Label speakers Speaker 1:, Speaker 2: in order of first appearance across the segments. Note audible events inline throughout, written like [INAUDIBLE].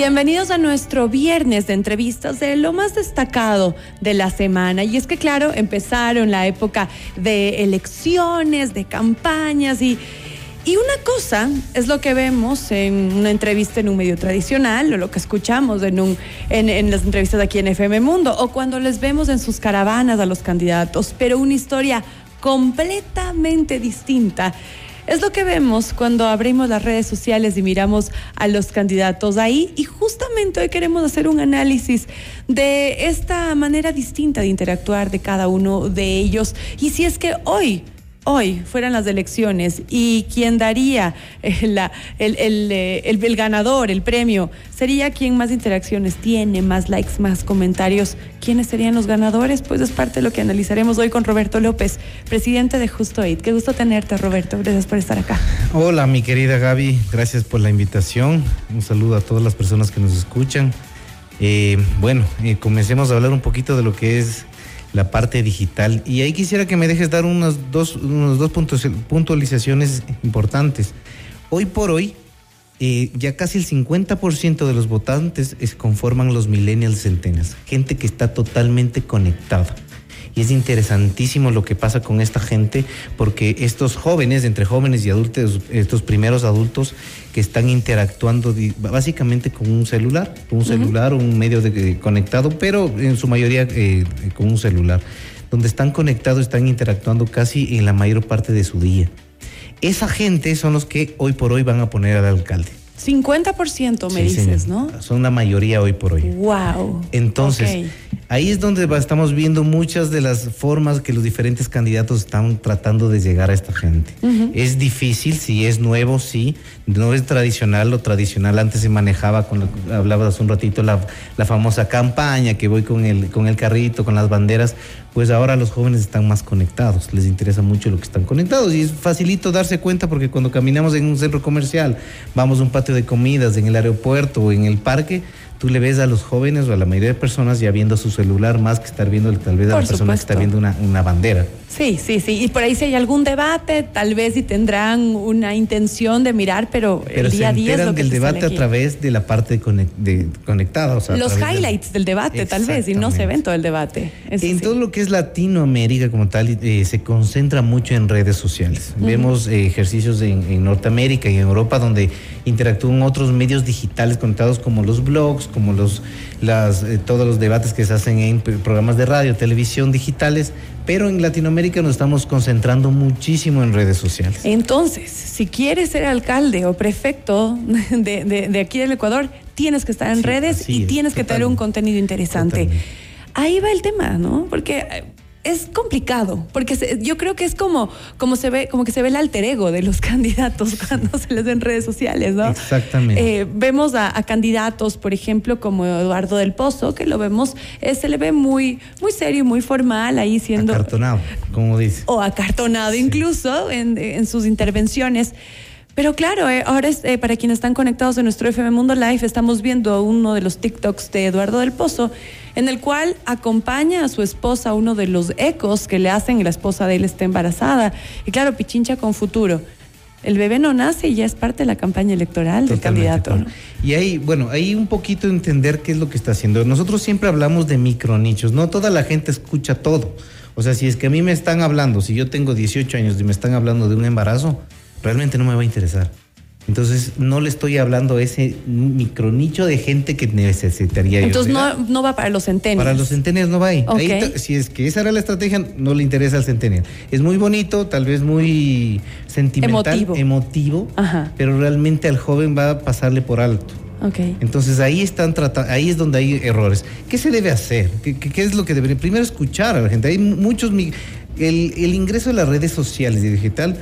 Speaker 1: Bienvenidos a nuestro viernes de entrevistas de lo más destacado de la semana. Y es que, claro, empezaron la época de elecciones, de campañas y, y una cosa es lo que vemos en una entrevista en un medio tradicional o lo que escuchamos en, en las entrevistas aquí en FM Mundo o cuando les vemos en sus caravanas a los candidatos, pero una historia completamente distinta es lo que vemos cuando abrimos las redes sociales y miramos a los candidatos ahí y justamente hoy queremos hacer un análisis de esta manera distinta de interactuar de cada uno de ellos. Y si es que hoy hoy fueran las elecciones y quien daría eh, eh, el, ganador, el premio, sería quien más interacciones tiene, más likes, más comentarios. ¿Quiénes serían los ganadores? Pues es parte de lo que analizaremos hoy con Roberto López, presidente de Justo Aid. Qué gusto tenerte, Roberto. Gracias por estar acá.
Speaker 2: Hola, mi querida Gaby. Gracias por la invitación. Un saludo a todas las personas que nos escuchan. Eh, bueno, comencemos a hablar un poquito de lo que es la parte digital. Y ahí quisiera que me dejes dar unas dos, unos dos puntos, puntualizaciones importantes. Hoy por hoy, eh, ya casi el 50% de los votantes es, conforman los millennials centenas, gente que está totalmente conectada. Y es interesantísimo lo que pasa con esta gente, porque estos jóvenes, entre jóvenes y adultos, estos primeros adultos que están interactuando básicamente con un celular, con un celular un medio de, conectado, pero en su mayoría eh, con un celular, donde están conectados, están interactuando casi en la mayor parte de su día. Esa gente son los que hoy por hoy van a poner al alcalde.
Speaker 1: 50% me dices, ¿no?
Speaker 2: Son la mayoría hoy por hoy.
Speaker 1: Wow.
Speaker 2: Entonces, ahí es donde estamos viendo muchas de las formas que los diferentes candidatos están tratando de llegar a esta gente. Es difícil, si es nuevo, sí. No es tradicional, lo tradicional antes se manejaba, con lo, hablabas hace un ratito, la, la, famosa campaña, que voy con el, con el carrito, con las banderas. Pues ahora los jóvenes están más conectados, les interesa mucho lo que están conectados. Y es facilito darse cuenta porque cuando caminamos en un centro comercial, vamos a un patio de comidas, en el aeropuerto o en el parque, tú le ves a los jóvenes o a la mayoría de personas ya viendo su celular más que estar viendo tal vez a la persona que está viendo una, una, bandera.
Speaker 1: Sí, sí, sí. Y por ahí si hay algún debate, tal vez si tendrán una intención de mirar, pero, el día a día es lo que
Speaker 2: del debate a través de la parte de conectada. O sea,
Speaker 1: los highlights del debate, tal vez, y no se ven todo el debate.
Speaker 2: en todo lo que es Latinoamérica como tal, eh, se concentra mucho en redes sociales. Vemos eh, ejercicios en, Norteamérica y en Europa donde interactúan otros medios digitales conectados como los blogs, como los, las, eh, todos los debates que se hacen en programas de radio, televisión, digitales, pero en Latinoamérica nos estamos concentrando muchísimo en redes sociales.
Speaker 1: Entonces, si quieres ser alcalde o prefecto de, de, aquí del Ecuador, tienes que estar en redes y tienes que tener un contenido interesante. Ahí va el tema, ¿no? Porque eh, es complicado, porque yo creo que es como, como se ve, como que se ve el alter ego de los [LAUGHS] candidatos cuando se les ven redes sociales, ¿no?
Speaker 2: Exactamente.
Speaker 1: Eh, vemos a, candidatos, por ejemplo, como Eduardo del Pozo, que lo vemos, eh, se le ve muy, muy serio, muy formal ahí siendo.
Speaker 2: Acartonado, como dice.
Speaker 1: O acartonado incluso en, en sus intervenciones. Pero claro, eh, ahora es, eh, para quienes están conectados en nuestro FM Mundo Live, estamos viendo uno de los TikToks de Eduardo del Pozo, en el cual acompaña a su esposa uno de los ecos que le hacen y la esposa de él está embarazada. Y claro, pichincha con futuro. El bebé no nace y ya es parte de la campaña electoral del candidato.
Speaker 2: Y ahí, bueno, ahí un poquito entender qué es lo que está haciendo. Nosotros siempre hablamos de micronichos, no toda la gente escucha todo. O sea, si es que a mí me están hablando, si yo tengo 18 años y me están hablando de un embarazo, realmente no me va a interesar. Entonces, no le estoy hablando a ese micronicho de gente que necesitaría.
Speaker 1: Entonces, no, no, va para los centenios.
Speaker 2: Para los centenios no va ahí. Si es que esa era la estrategia, no le interesa al centenio. Es muy bonito, tal vez muy sentimental, emotivo, pero realmente al joven va a pasarle por alto.
Speaker 1: Okay.
Speaker 2: Entonces ahí están tratando, ahí es donde hay errores. ¿Qué se debe hacer? ¿Qué, qué, es lo que debería? Primero escuchar a la gente. Hay muchos el, el ingreso de las redes sociales y digital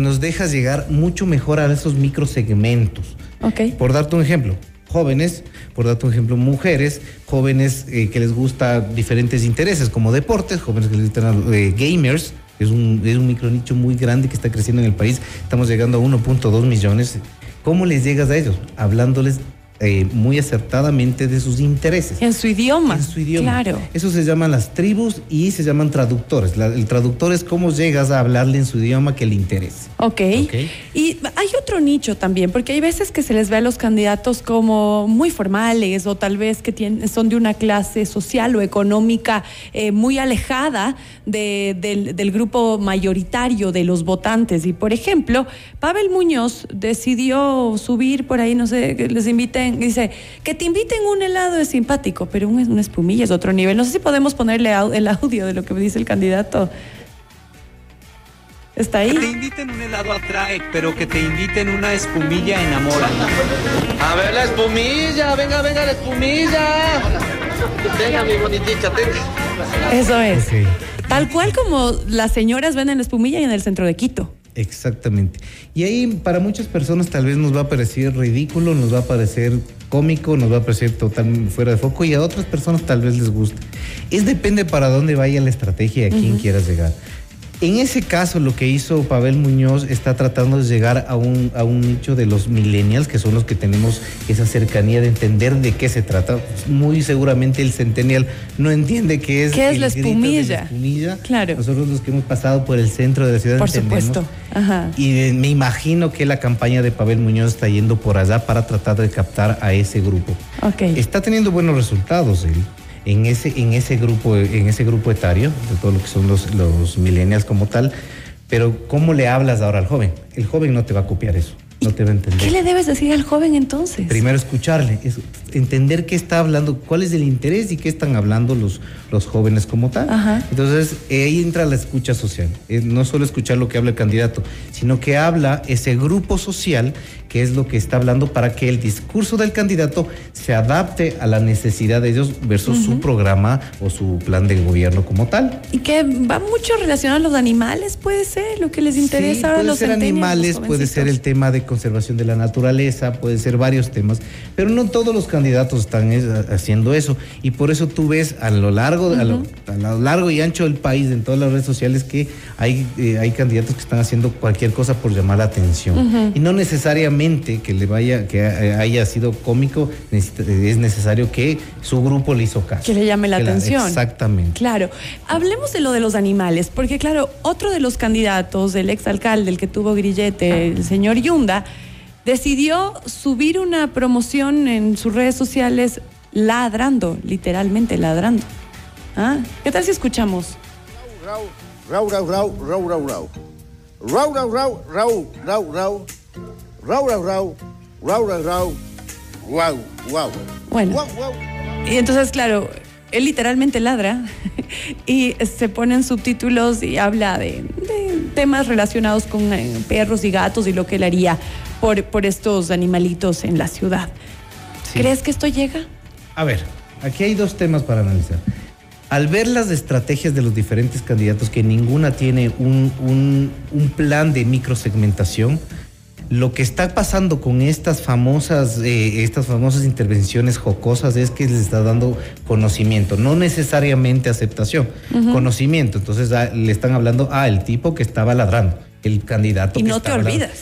Speaker 2: nos dejas llegar mucho mejor a esos microsegmentos.
Speaker 1: Ok.
Speaker 2: Por darte un ejemplo, jóvenes, por darte un ejemplo, mujeres, jóvenes eh, que les gusta diferentes intereses como deportes, jóvenes que les gustan eh, gamers, es un, es un micronicho muy grande que está creciendo en el país, estamos llegando a 1.2 millones. ¿Cómo les llegas a ellos? Hablándoles eh, muy acertadamente de sus intereses.
Speaker 1: En su idioma.
Speaker 2: En su idioma.
Speaker 1: Claro.
Speaker 2: Eso se llaman las tribus y se llaman traductores. La- el traductor es cómo llegas a hablarle en su idioma que le interese.
Speaker 1: Ok.
Speaker 2: Ok.
Speaker 1: Y hay otro nicho también, porque hay veces que se les ve a los candidatos como muy formales o tal vez que tienen, son de una clase social o económica eh, muy alejada de- del, del grupo mayoritario de los votantes. Y por ejemplo, Pavel Muñoz decidió subir por ahí, no sé, les inviten, dice, que te inviten un helado es simpático, pero un- una espumilla es otro nivel. No sé si podemos ponerle au- el audio de lo que dice el candidato. ¿Está ahí?
Speaker 3: Que te inviten un helado atrae, pero que te inviten una espumilla enamora.
Speaker 4: A ver la espumilla, venga, venga la espumilla. Venga, mi bonitita, tenga.
Speaker 1: Eso es. Tal cual como las señoras venden la espumilla y en el centro de Quito.
Speaker 2: Exactamente. Y ahí para muchas personas tal vez nos va a parecer ridículo, nos va a parecer cómico, nos va a parecer totalmente fuera de foco y a otras personas tal vez les guste. Es depende para dónde vaya la estrategia y a quién quieras llegar. En ese caso, lo que hizo Pavel Muñoz está tratando de llegar a un, a un nicho de los millennials, que son los que tenemos esa cercanía de entender de qué se trata. Muy seguramente el centennial no entiende qué es,
Speaker 1: ¿Qué es
Speaker 2: el
Speaker 1: la espumilla?
Speaker 2: espumilla.
Speaker 1: Claro.
Speaker 2: Nosotros los que hemos pasado por el centro de la ciudad
Speaker 1: Por
Speaker 2: entendemos.
Speaker 1: supuesto. Ajá.
Speaker 2: Y me imagino que la campaña de Pavel Muñoz está yendo por allá para tratar de captar a ese grupo.
Speaker 1: Ok.
Speaker 2: Está teniendo buenos resultados él en ese, en ese grupo, en ese grupo etario, de todo lo que son los, los millennials como tal. Pero, ¿cómo le hablas ahora al joven? El joven no te va a copiar eso, no te va a entender.
Speaker 1: ¿Qué le debes decir al joven entonces?
Speaker 2: Primero escucharle, es entender qué está hablando, cuál es el interés y qué están hablando los, los jóvenes como tal.
Speaker 1: Ajá.
Speaker 2: Entonces ahí entra la escucha social. No solo escuchar lo que habla el candidato, sino que habla ese grupo social que es lo que está hablando para que el discurso del candidato se adapte a la necesidad de ellos versus su programa o su plan de gobierno como tal.
Speaker 1: Y que va mucho relacionado a los animales, puede ser, lo que les interesa
Speaker 2: Sí,
Speaker 1: ahora a
Speaker 2: puede
Speaker 1: los
Speaker 2: ser animales,
Speaker 1: los
Speaker 2: puede ser el tema de conservación de la naturaleza, puede ser varios temas, pero no todos los candidatos están eh, haciendo eso. Y por eso tú ves a lo largo, a, lo, a lo largo y ancho del país, en todas las redes sociales que hay eh, hay candidatos que están haciendo cualquier cosa por llamar la atención. Y no necesariamente que le vaya que eh, haya sido cómico, es necesario que su grupo le hizo caso,
Speaker 1: Que le llame la atención.
Speaker 2: Exactamente.
Speaker 1: Claro, hablemos de lo de los animales, porque claro, otro de los candidatos, el exalcalde, el que tuvo grillete, el señor Yunda, decidió subir una promoción en sus redes sociales ladrando, literalmente ladrando. ¿Ah? ¿Qué tal si escuchamos?
Speaker 5: Rau, rau, rau, rau, rau, rau, rau. Rau, rau, rau, rau, rau, rau. Rau, rau, rau, rau, rau, rau. Guau, guau.
Speaker 1: Bueno.
Speaker 5: Guau, guau.
Speaker 1: Y entonces, claro, él literalmente ladra [LAUGHS] y se ponen subtítulos y habla de, de temas relacionados con eh, perros y gatos y lo que él haría por, por estos animalitos en la ciudad.
Speaker 2: Sí.
Speaker 1: ¿Crees que esto llega?
Speaker 2: A ver, aquí hay dos temas para analizar. Al ver las estrategias de los diferentes candidatos, que ninguna tiene un, un- un plan de microsegmentación, lo que está pasando con estas famosas, eh, estas famosas intervenciones jocosas es que les está dando conocimiento, no necesariamente aceptación, conocimiento. Entonces ah, le están hablando a el tipo que estaba ladrando, el candidato
Speaker 1: Y
Speaker 2: que
Speaker 1: no te
Speaker 2: estaba ladrando.
Speaker 1: olvidas.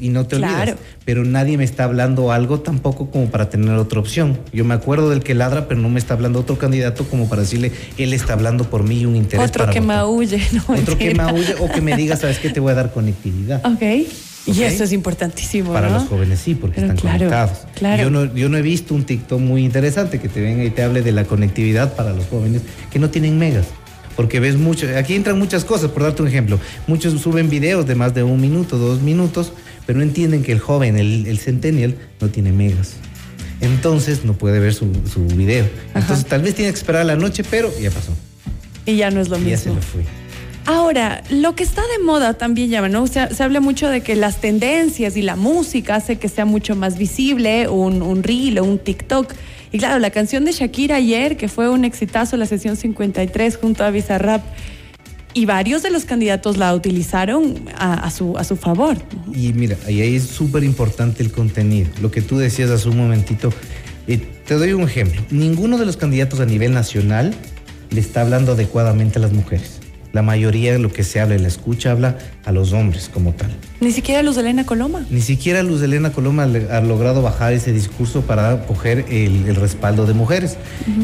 Speaker 2: Y no te
Speaker 1: Claro.
Speaker 2: Pero nadie me está hablando algo tampoco como para tener otra opción. Yo me acuerdo del que ladra, pero no me está hablando otro candidato como para decirle, él está hablando por mí y un interés
Speaker 1: Otro
Speaker 2: para
Speaker 1: que
Speaker 2: votar.
Speaker 1: maulle, [LAUGHS] no
Speaker 2: Otro que
Speaker 1: mentira.
Speaker 2: maulle o que me diga, ¿sabes qué? Te voy a dar conectividad.
Speaker 1: Ok. Y eso es importantísimo.
Speaker 2: Para
Speaker 1: ¿no?
Speaker 2: los jóvenes sí, porque
Speaker 1: Pero
Speaker 2: están
Speaker 1: claro,
Speaker 2: conectados.
Speaker 1: claro.
Speaker 2: Yo, no, yo no he visto un TikTok muy interesante que te venga y te hable de la conectividad para los jóvenes que no tienen megas. Porque ves mucho, aquí entran muchas cosas, por darte un ejemplo. Muchos suben videos de más de un minuto, dos minutos, pero no entienden que el joven, el, el centennial, no tiene megas. Entonces no puede ver su, su video. Entonces tal vez tiene que esperar a la noche, pero ya pasó.
Speaker 1: Y ya no es lo
Speaker 2: Y ya se
Speaker 1: mismo.
Speaker 2: lo fue.
Speaker 1: Ahora, lo que está de moda también llama, ¿no? Se, se habla mucho de que las tendencias y la música hace que sea mucho más visible un, un reel o un TikTok. Y claro, la canción de Shakira ayer, que fue un exitazo, la sesión 53 junto a Bizarrap, y varios de los candidatos la utilizaron a, a su, a su favor.
Speaker 2: Y mira, ahí es súper importante el contenido. Lo que tú decías hace un momentito. Eh, te doy un ejemplo. Ninguno de los candidatos a nivel nacional le está hablando adecuadamente a las mujeres. La mayoría de lo que se habla y la escucha habla a los hombres como tal.
Speaker 1: Ni siquiera Luz Elena Coloma.
Speaker 2: Ni siquiera Luz Elena Coloma ha logrado bajar ese discurso para coger el, el respaldo de mujeres.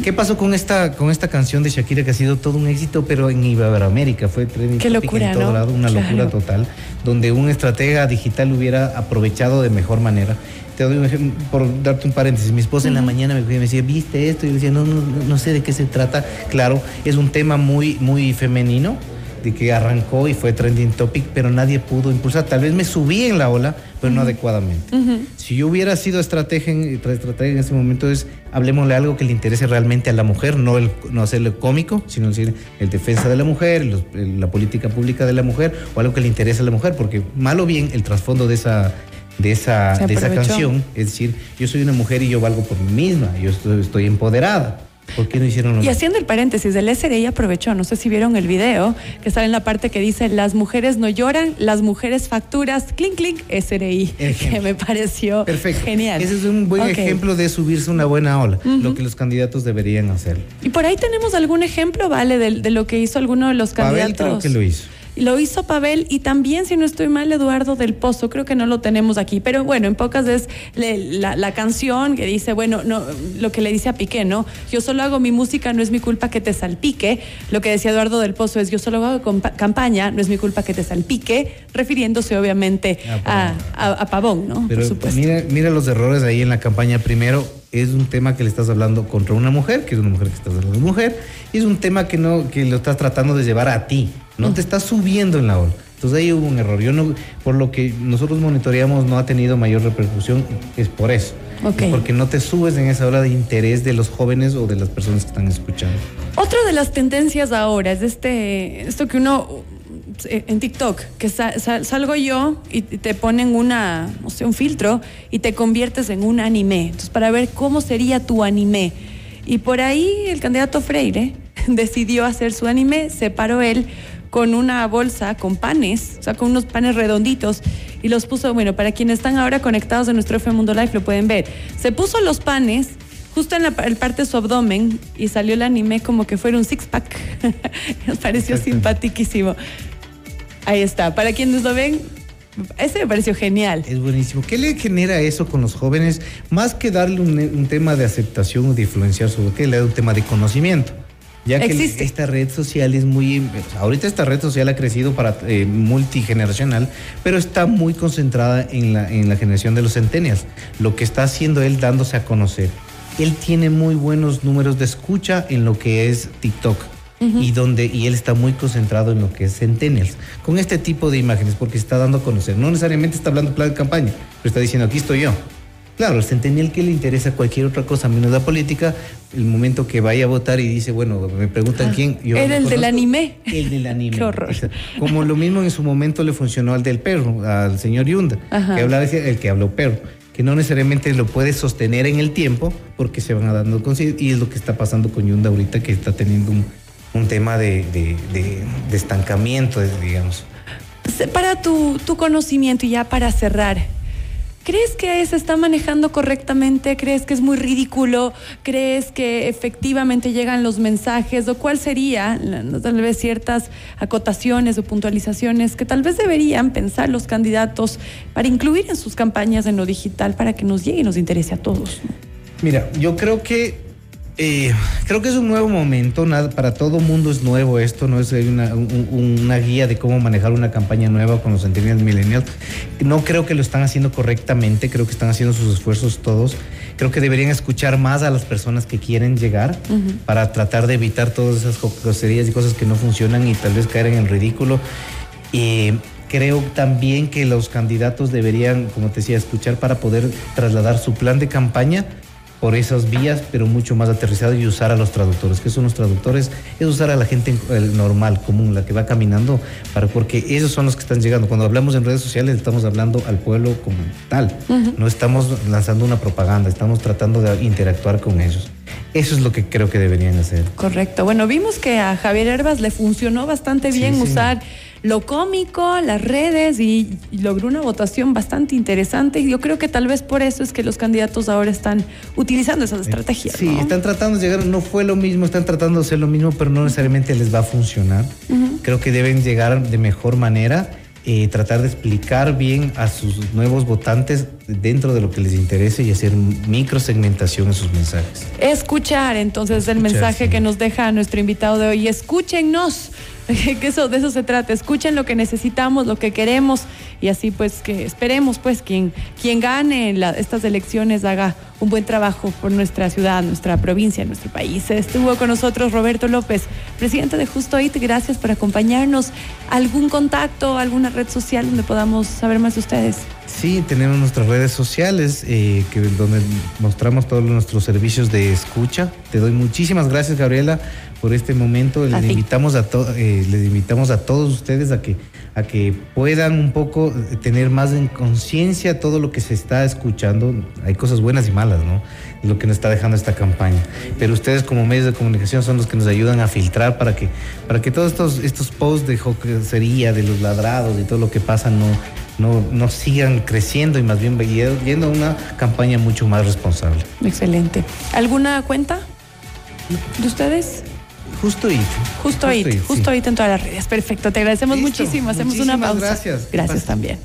Speaker 2: ¿Qué pasó con esta, con esta canción de Shakira que ha sido todo un éxito, pero en Iberoamérica fue
Speaker 1: Qué locura,
Speaker 2: en todo
Speaker 1: ¿no?
Speaker 2: lado, una
Speaker 1: Claro.
Speaker 2: locura total, donde un estratega digital hubiera aprovechado de mejor manera. Te doy un ejemplo, por darte un paréntesis. Mi esposa en la mañana me, me decía, ¿viste esto? Y yo decía, no, no, no, sé de qué se trata. Claro, es un tema muy, muy femenino, de que arrancó y fue trending topic, pero nadie pudo impulsar. Tal vez me subí en la ola, pero no adecuadamente. Si yo hubiera sido estratega en, estratega en ese momento, es hablemosle algo que le interese realmente a la mujer, no, el, no hacerlo cómico, sino decir el defensa de la mujer, los- la política pública de la mujer, o algo que le interese a la mujer, porque mal o bien el trasfondo de esa, de esa, de esa canción es decir, yo soy una mujer y yo valgo por mí misma, yo estoy, estoy empoderada. ¿Por qué no hicieron lo
Speaker 1: Y haciendo el paréntesis, el SRI aprovechó, no sé si vieron el video, que sale en la parte que dice, las mujeres no lloran, las mujeres facturas, clink, clink, SRI,
Speaker 2: Ejemplo.
Speaker 1: que me pareció
Speaker 2: Perfecto.
Speaker 1: genial.
Speaker 2: Ese es un buen
Speaker 1: Ok.
Speaker 2: ejemplo de subirse una buena ola, lo que los candidatos deberían hacer.
Speaker 1: Y por ahí tenemos algún ejemplo, ¿vale? De, de lo que hizo alguno de los
Speaker 2: Pavel
Speaker 1: candidatos.
Speaker 2: creo que lo hizo.
Speaker 1: Lo hizo Pavel y también, si no estoy mal, Eduardo del Pozo. Creo que no lo tenemos aquí. Pero bueno, en pocas es la, la canción que dice, bueno, no, lo que le dice a Piqué, ¿no? Yo solo hago mi música, no es mi culpa que te salpique. Lo que decía Eduardo del Pozo es, yo solo hago campaña, no es mi culpa que te salpique, refiriéndose obviamente
Speaker 2: A
Speaker 1: a, a- a Pavón, ¿no?
Speaker 2: Pero
Speaker 1: Por supuesto.
Speaker 2: mira, mira los errores ahí en la campaña. Primero, es un tema que le estás hablando contra una mujer, que es una mujer que estás hablando de mujer, y es un tema que no, que lo estás tratando de llevar a ti. No te estás subiendo en la ola. Entonces ahí hubo un error. Yo no, por lo que nosotros monitoreamos, no ha tenido mayor repercusión, es por eso. Es porque no te subes en esa ola de interés de los jóvenes o de las personas que están escuchando.
Speaker 1: Otra de las tendencias ahora es este, esto que uno en TikTok, que sa- sa- salgo yo y te ponen una, no sé, un filtro y te conviertes en un anime. Entonces, para ver cómo sería tu anime. Y por ahí el candidato Freire [LAUGHS] decidió hacer su anime, se paró él con una bolsa con panes, o sea, con unos panes redonditos y los puso, bueno, para quienes están ahora conectados en nuestro F Mundo Live lo pueden ver. Se puso los panes justo en la parte de su abdomen y salió el anime como que fuera un six pack. Nos [LAUGHS] pareció simpaticísimo. Ahí está. Para quienes lo ven, ese me pareció genial.
Speaker 2: Es buenísimo. ¿Qué le genera eso con los jóvenes? Más que darle un, un tema de aceptación o de influenciar sobre qué, le da un tema de conocimiento. Ya que
Speaker 1: Existe.
Speaker 2: esta red social es muy... Ahorita esta red social ha crecido para eh, multigeneracional, pero está muy concentrada en la, en la generación de los centennials. Lo que está haciendo él dándose a conocer. Él tiene muy buenos números de escucha en lo que es TikTok. Y donde y él está muy concentrado en lo que es Centennials, con este tipo de imágenes, porque está dando a conocer. No necesariamente está hablando plan de campaña, pero está diciendo aquí estoy yo. Claro, el Centennial que le interesa cualquier otra cosa menos la política, el momento que vaya a votar y dice, bueno, me preguntan quién. Yo
Speaker 1: Era el del anime.
Speaker 2: El del [LAUGHS] anime.
Speaker 1: Qué horror.
Speaker 2: Exacto. Como lo mismo en su momento le funcionó al del perro, al señor Yunda,
Speaker 1: Ajá.
Speaker 2: que hablaba el que habló perro, que no necesariamente lo puede sostener en el tiempo porque se van a dando y es lo que está pasando con Yunda ahorita que está teniendo un, un tema de, de- de- de estancamiento, digamos.
Speaker 1: Para tu, tu conocimiento y ya para cerrar, ¿crees que se está manejando correctamente? ¿Crees que es muy ridículo? ¿Crees que efectivamente llegan los mensajes? ¿O cuál sería, tal vez, ciertas acotaciones o puntualizaciones que tal vez deberían pensar los candidatos para incluir en sus campañas en lo digital para que nos llegue y nos interese a todos?
Speaker 2: Mira, yo creo que eh, creo que es un nuevo momento, nada, para todo mundo es nuevo esto, no es una, un- una guía de cómo manejar una campaña nueva con los centennials millennials. No creo que lo están haciendo correctamente, creo que están haciendo sus esfuerzos todos. Creo que deberían escuchar más a las personas que quieren llegar para tratar de evitar todas esas groserías y cosas que no funcionan y tal vez caer en el ridículo. Y creo también que los candidatos deberían, como te decía, escuchar para poder trasladar su plan de campaña por esas vías, pero mucho más aterrizado y usar a los traductores. ¿Qué son los traductores? Es usar a la gente normal, común, la que va caminando, para, porque esos son los que están llegando. Cuando hablamos en redes sociales estamos hablando al pueblo como tal. No estamos lanzando una propaganda, estamos tratando de interactuar con ellos. Eso es lo que creo que deberían hacer.
Speaker 1: Correcto. Bueno, vimos que a Javier Herbas le funcionó bastante
Speaker 2: Sí,
Speaker 1: bien
Speaker 2: sí.
Speaker 1: usar lo cómico, las redes y, y logró una votación bastante interesante. Y yo creo que tal vez por eso es que los candidatos ahora están utilizando esas estrategias.
Speaker 2: Sí,
Speaker 1: ¿no?
Speaker 2: están tratando de llegar, no fue lo mismo, están tratando de hacer lo mismo, pero no necesariamente les va a funcionar. Creo que deben llegar de mejor manera, eh, tratar de explicar bien a sus nuevos votantes dentro de lo que les interese y hacer microsegmentación en sus mensajes.
Speaker 1: Escuchar entonces el mensaje
Speaker 2: sí.
Speaker 1: que nos deja nuestro invitado de hoy. Escúchennos, [LAUGHS] que eso, de eso se trata. Escuchen lo que necesitamos, lo que queremos y así pues que esperemos pues quien, quien gane la- estas elecciones haga un buen trabajo por nuestra ciudad, nuestra provincia, nuestro país. Estuvo con nosotros Roberto López, presidente de Justo IT. Gracias por acompañarnos. ¿Algún contacto, alguna red social donde podamos saber más de ustedes?
Speaker 2: Sí, tenemos nuestras redes sociales eh, que, donde mostramos todos nuestros servicios de escucha. Te doy muchísimas gracias, Gabriela, por este momento. Les invitamos a, to- eh, les invitamos a todos ustedes a que, a que puedan un poco tener más en conciencia todo lo que se está escuchando. Hay cosas buenas y malas, ¿no? Lo que nos está dejando esta campaña. Pero ustedes como medios de comunicación son los que nos ayudan a filtrar para que, para que todos estos, estos posts de joquería, de los ladrados y todo lo que pasa no, no, no sigan creciendo y más bien yendo a una campaña mucho más responsable.
Speaker 1: Excelente. ¿Alguna cuenta de ustedes?
Speaker 2: Justo y
Speaker 1: Justo ahí, justo ahí en todas las redes. Perfecto, te agradecemos
Speaker 2: Listo.
Speaker 1: muchísimo. Hacemos una pausa.
Speaker 2: gracias.
Speaker 1: Gracias
Speaker 2: Pasa.
Speaker 1: también.